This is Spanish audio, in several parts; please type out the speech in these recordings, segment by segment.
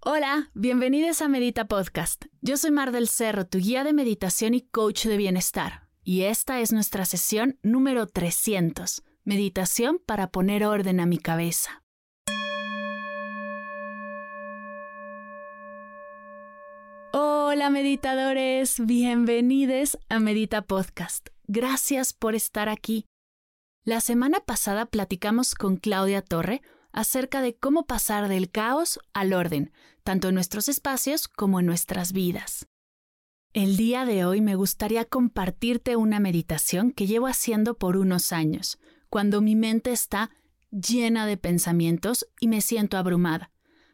Hola, bienvenidos a Medita Podcast. Yo soy Mar del Cerro, tu guía de meditación y coach de bienestar. Y esta es nuestra sesión número 300, meditación para poner orden a mi cabeza. Hola meditadores, bienvenidos a Medita Podcast. Gracias por estar aquí. La semana pasada platicamos con Claudia Torre acerca de cómo pasar del caos al orden, tanto en nuestros espacios como en nuestras vidas. El día de hoy me gustaría compartirte una meditación que llevo haciendo por unos años, cuando mi mente está llena de pensamientos y me siento abrumada.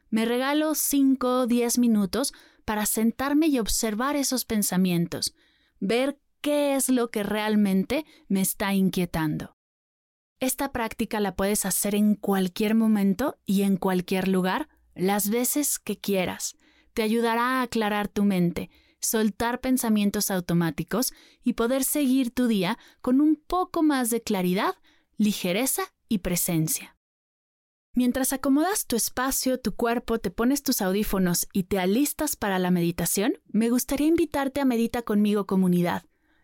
Me regalo 5 o 10 minutos para sentarme y observar esos pensamientos, ver qué es lo que realmente me está inquietando. Esta práctica la puedes hacer en cualquier momento y en cualquier lugar, las veces que quieras. Te ayudará a aclarar tu mente, soltar pensamientos automáticos y poder seguir tu día con un poco más de claridad, ligereza y presencia. Mientras acomodas tu espacio, tu cuerpo, te pones tus audífonos y te alistas para la meditación, me gustaría invitarte a Medita conmigo comunidad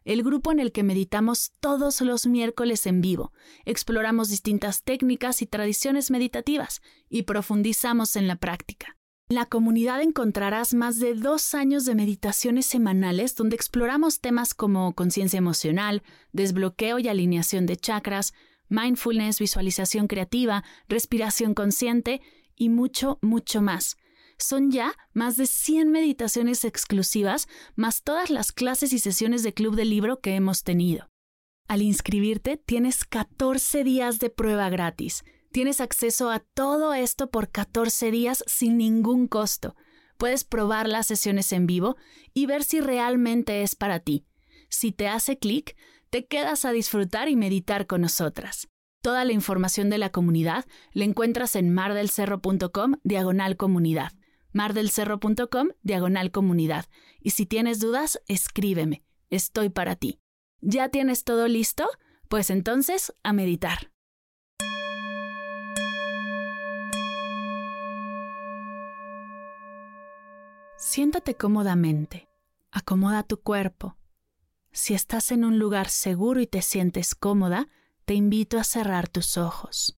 el grupo en el que meditamos todos los miércoles en vivo, exploramos distintas técnicas y tradiciones meditativas y profundizamos en la práctica. En la comunidad encontrarás más de dos años de meditaciones semanales donde exploramos temas como conciencia emocional, desbloqueo y alineación de chakras, mindfulness, visualización creativa, respiración consciente y mucho, mucho más son ya más de 100 meditaciones exclusivas, más todas las clases y sesiones de club de libro que hemos tenido. Al inscribirte tienes 14 días de prueba gratis. Tienes acceso a todo esto por 14 días sin ningún costo. Puedes probar las sesiones en vivo y ver si realmente es para ti. Si te hace clic, te quedas a disfrutar y meditar con nosotras. Toda la información de la comunidad la encuentras en mardelcerro.com diagonal comunidad mardelcerro.com diagonal comunidad. Y si tienes dudas, escríbeme. Estoy para ti. ¿Ya tienes todo listo? Pues entonces, a meditar. Siéntate cómodamente. Acomoda tu cuerpo. Si estás en un lugar seguro y te sientes cómoda, te invito a cerrar tus ojos.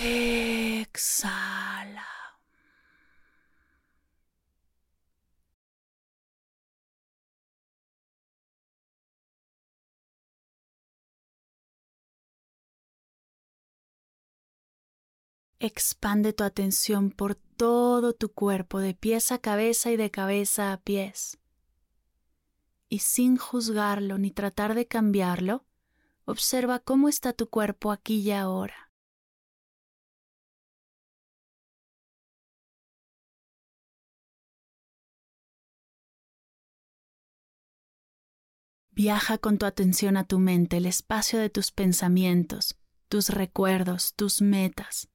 Exhala. Expande tu atención por todo tu cuerpo, de pies a cabeza y de cabeza a pies. Y sin juzgarlo ni tratar de cambiarlo, observa cómo está tu cuerpo aquí y ahora. Viaja con tu atención a tu mente, el espacio de tus pensamientos, tus recuerdos, tus metas.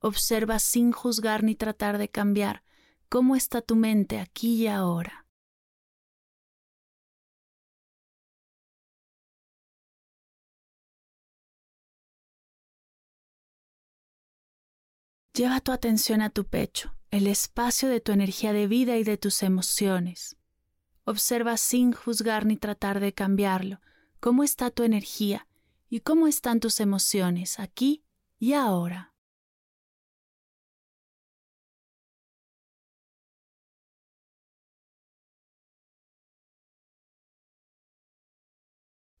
Observa sin juzgar ni tratar de cambiar cómo está tu mente aquí y ahora. Lleva tu atención a tu pecho, el espacio de tu energía de vida y de tus emociones. Observa sin juzgar ni tratar de cambiarlo cómo está tu energía y cómo están tus emociones aquí y ahora.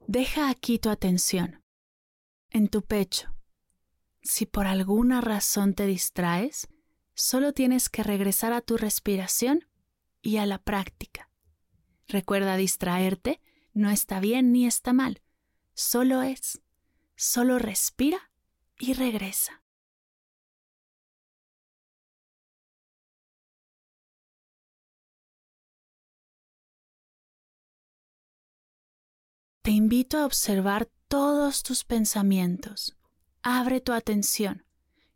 Deja aquí tu atención, en tu pecho. Si por alguna razón te distraes, solo tienes que regresar a tu respiración y a la práctica. Recuerda distraerte, no está bien ni está mal, solo es, solo respira y regresa. Te invito a observar todos tus pensamientos. Abre tu atención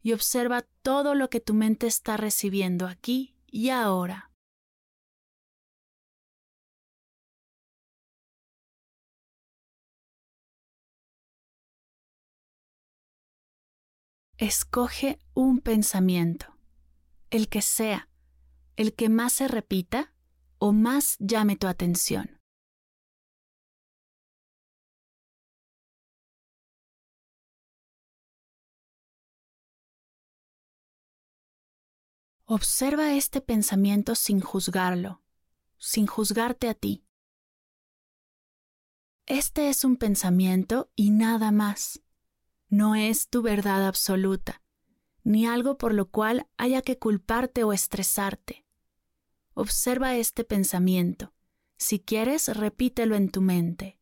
y observa todo lo que tu mente está recibiendo aquí y ahora. Escoge un pensamiento, el que sea, el que más se repita o más llame tu atención. Observa este pensamiento sin juzgarlo, sin juzgarte a ti. Este es un pensamiento y nada más no es tu verdad absoluta, ni algo por lo cual haya que culparte o estresarte. Observa este pensamiento. Si quieres, repítelo en tu mente.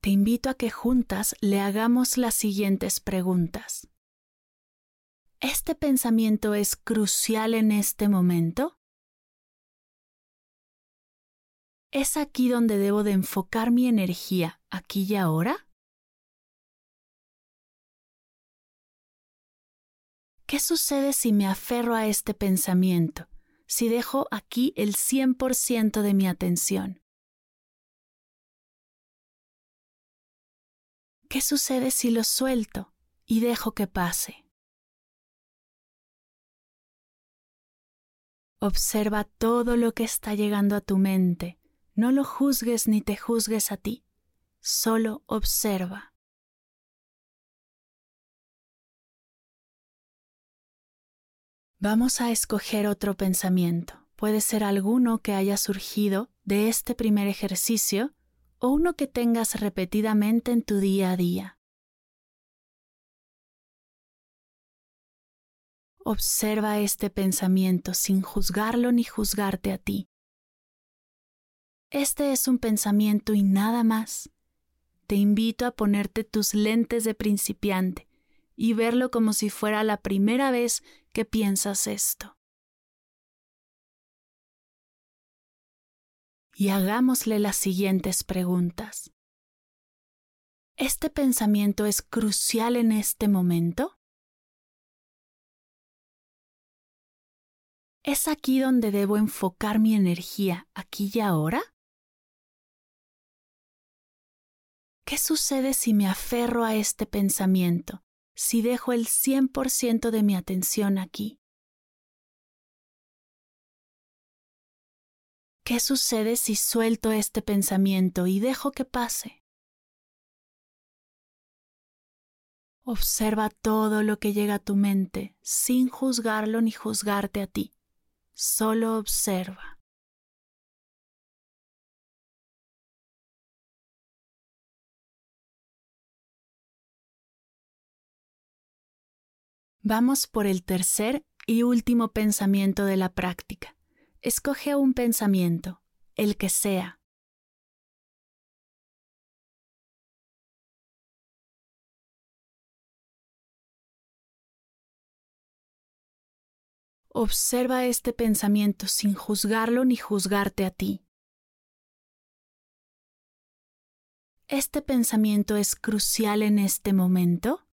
Te invito a que juntas le hagamos las siguientes preguntas. ¿Este pensamiento es crucial en este momento? ¿Es aquí donde debo de enfocar mi energía, aquí y ahora? ¿Qué sucede si me aferro a este pensamiento, si dejo aquí el 100% de mi atención? ¿Qué sucede si lo suelto y dejo que pase? Observa todo lo que está llegando a tu mente. No lo juzgues ni te juzgues a ti. Solo observa. Vamos a escoger otro pensamiento. Puede ser alguno que haya surgido de este primer ejercicio o uno que tengas repetidamente en tu día a día. Observa este pensamiento sin juzgarlo ni juzgarte a ti. Este es un pensamiento y nada más. Te invito a ponerte tus lentes de principiante y verlo como si fuera la primera vez que piensas esto. Y hagámosle las siguientes preguntas. ¿Este pensamiento es crucial en este momento? ¿Es aquí donde debo enfocar mi energía, aquí y ahora? ¿Qué sucede si me aferro a este pensamiento, si dejo el 100% de mi atención aquí? ¿Qué sucede si suelto este pensamiento y dejo que pase? Observa todo lo que llega a tu mente sin juzgarlo ni juzgarte a ti. Solo observa. Vamos por el tercer y último pensamiento de la práctica. Escoge un pensamiento, el que sea. Observa este pensamiento sin juzgarlo ni juzgarte a ti. ¿Este pensamiento es crucial en este momento?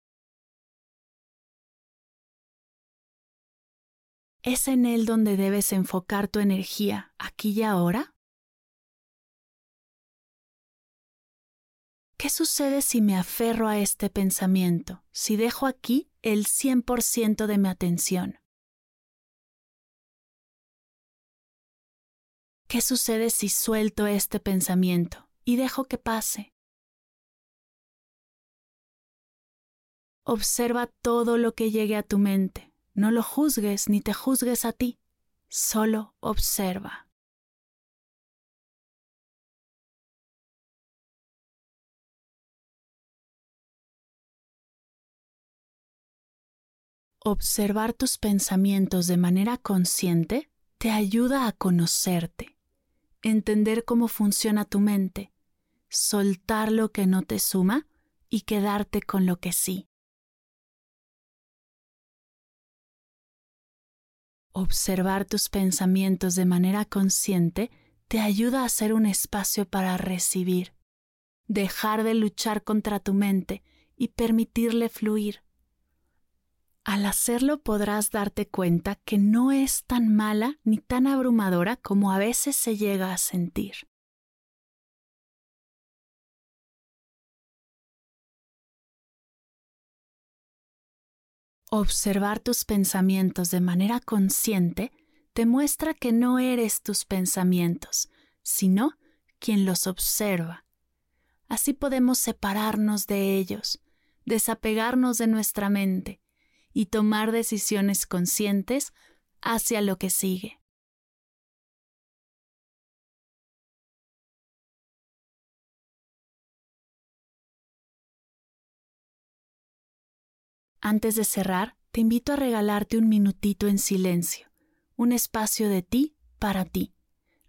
¿Es en él donde debes enfocar tu energía aquí y ahora? ¿Qué sucede si me aferro a este pensamiento, si dejo aquí el 100% de mi atención? ¿Qué sucede si suelto este pensamiento y dejo que pase? Observa todo lo que llegue a tu mente. No lo juzgues ni te juzgues a ti. Solo observa. Observar tus pensamientos de manera consciente te ayuda a conocerte entender cómo funciona tu mente, soltar lo que no te suma y quedarte con lo que sí. Observar tus pensamientos de manera consciente te ayuda a hacer un espacio para recibir, dejar de luchar contra tu mente y permitirle fluir. Al hacerlo podrás darte cuenta que no es tan mala ni tan abrumadora como a veces se llega a sentir. Observar tus pensamientos de manera consciente te muestra que no eres tus pensamientos, sino quien los observa. Así podemos separarnos de ellos, desapegarnos de nuestra mente y tomar decisiones conscientes hacia lo que sigue. Antes de cerrar, te invito a regalarte un minutito en silencio, un espacio de ti para ti,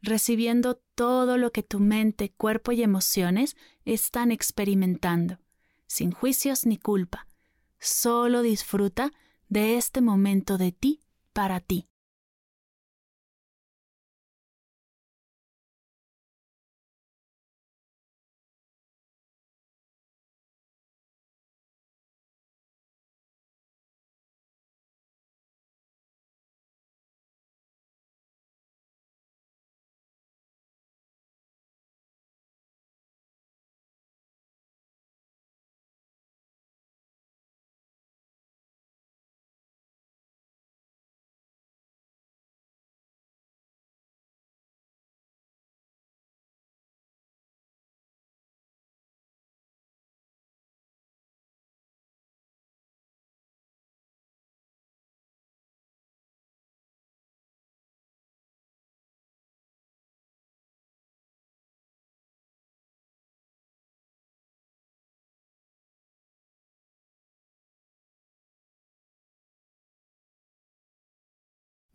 recibiendo todo lo que tu mente, cuerpo y emociones están experimentando, sin juicios ni culpa, Solo disfruta de este momento de ti para ti.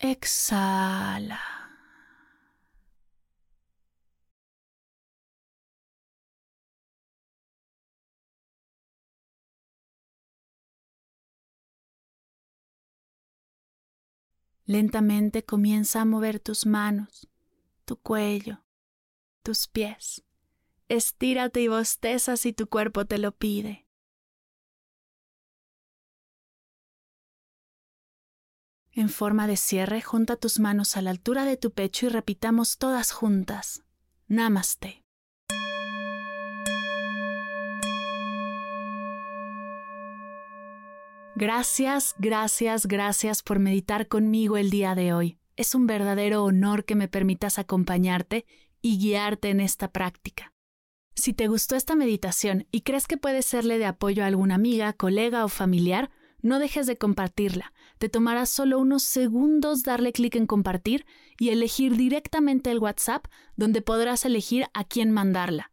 Exhala. Lentamente comienza a mover tus manos, tu cuello, tus pies. Estírate y bosteza si tu cuerpo te lo pide. En forma de cierre, junta tus manos a la altura de tu pecho y repitamos todas juntas. Namaste. Gracias, gracias, gracias por meditar conmigo el día de hoy. Es un verdadero honor que me permitas acompañarte y guiarte en esta práctica. Si te gustó esta meditación y crees que puede serle de apoyo a alguna amiga, colega o familiar, no dejes de compartirla. Te tomará solo unos segundos darle clic en compartir y elegir directamente el WhatsApp donde podrás elegir a quién mandarla.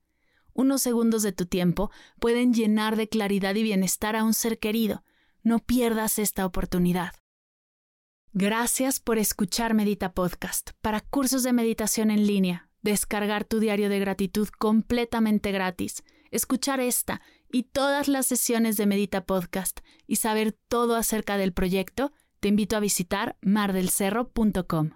Unos segundos de tu tiempo pueden llenar de claridad y bienestar a un ser querido. No pierdas esta oportunidad. Gracias por escuchar Medita Podcast. Para cursos de meditación en línea, descargar tu diario de gratitud completamente gratis, escuchar esta y todas las sesiones de Medita Podcast y saber todo acerca del proyecto, te invito a visitar mardelcerro.com.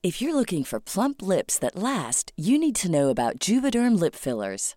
If you're looking for plump lips that last, you need to know about Juvederm lip fillers.